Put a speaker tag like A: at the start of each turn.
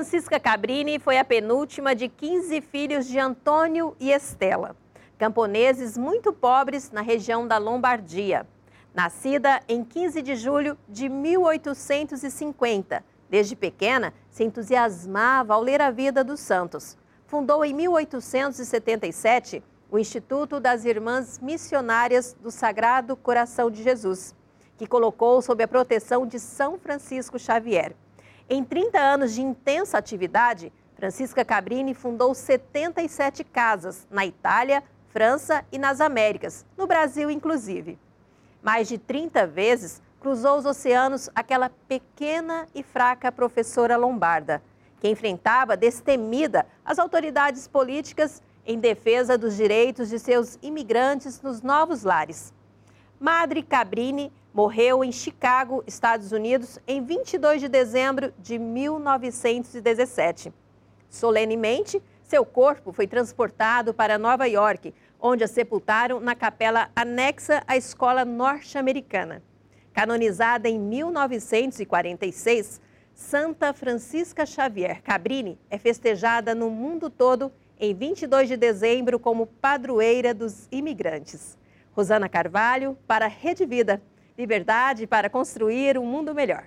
A: Francisca Cabrini foi a penúltima de 15 filhos de Antônio e Estela, camponeses muito pobres na região da Lombardia. Nascida em 15 de julho de 1850, desde pequena se entusiasmava ao ler a vida dos santos. Fundou em 1877 o Instituto das Irmãs Missionárias do Sagrado Coração de Jesus, que colocou sob a proteção de São Francisco Xavier. Em 30 anos de intensa atividade, Francisca Cabrini fundou 77 casas na Itália, França e nas Américas, no Brasil inclusive. Mais de 30 vezes cruzou os oceanos aquela pequena e fraca professora lombarda, que enfrentava destemida as autoridades políticas em defesa dos direitos de seus imigrantes nos novos lares. Madre Cabrini morreu em Chicago, Estados Unidos, em 22 de dezembro de 1917. Solenemente, seu corpo foi transportado para Nova York, onde a sepultaram na capela anexa à escola norte-americana. Canonizada em 1946, Santa Francisca Xavier Cabrini é festejada no mundo todo em 22 de dezembro como padroeira dos imigrantes. Rosana Carvalho, para a Rede Vida. Liberdade para construir um mundo melhor.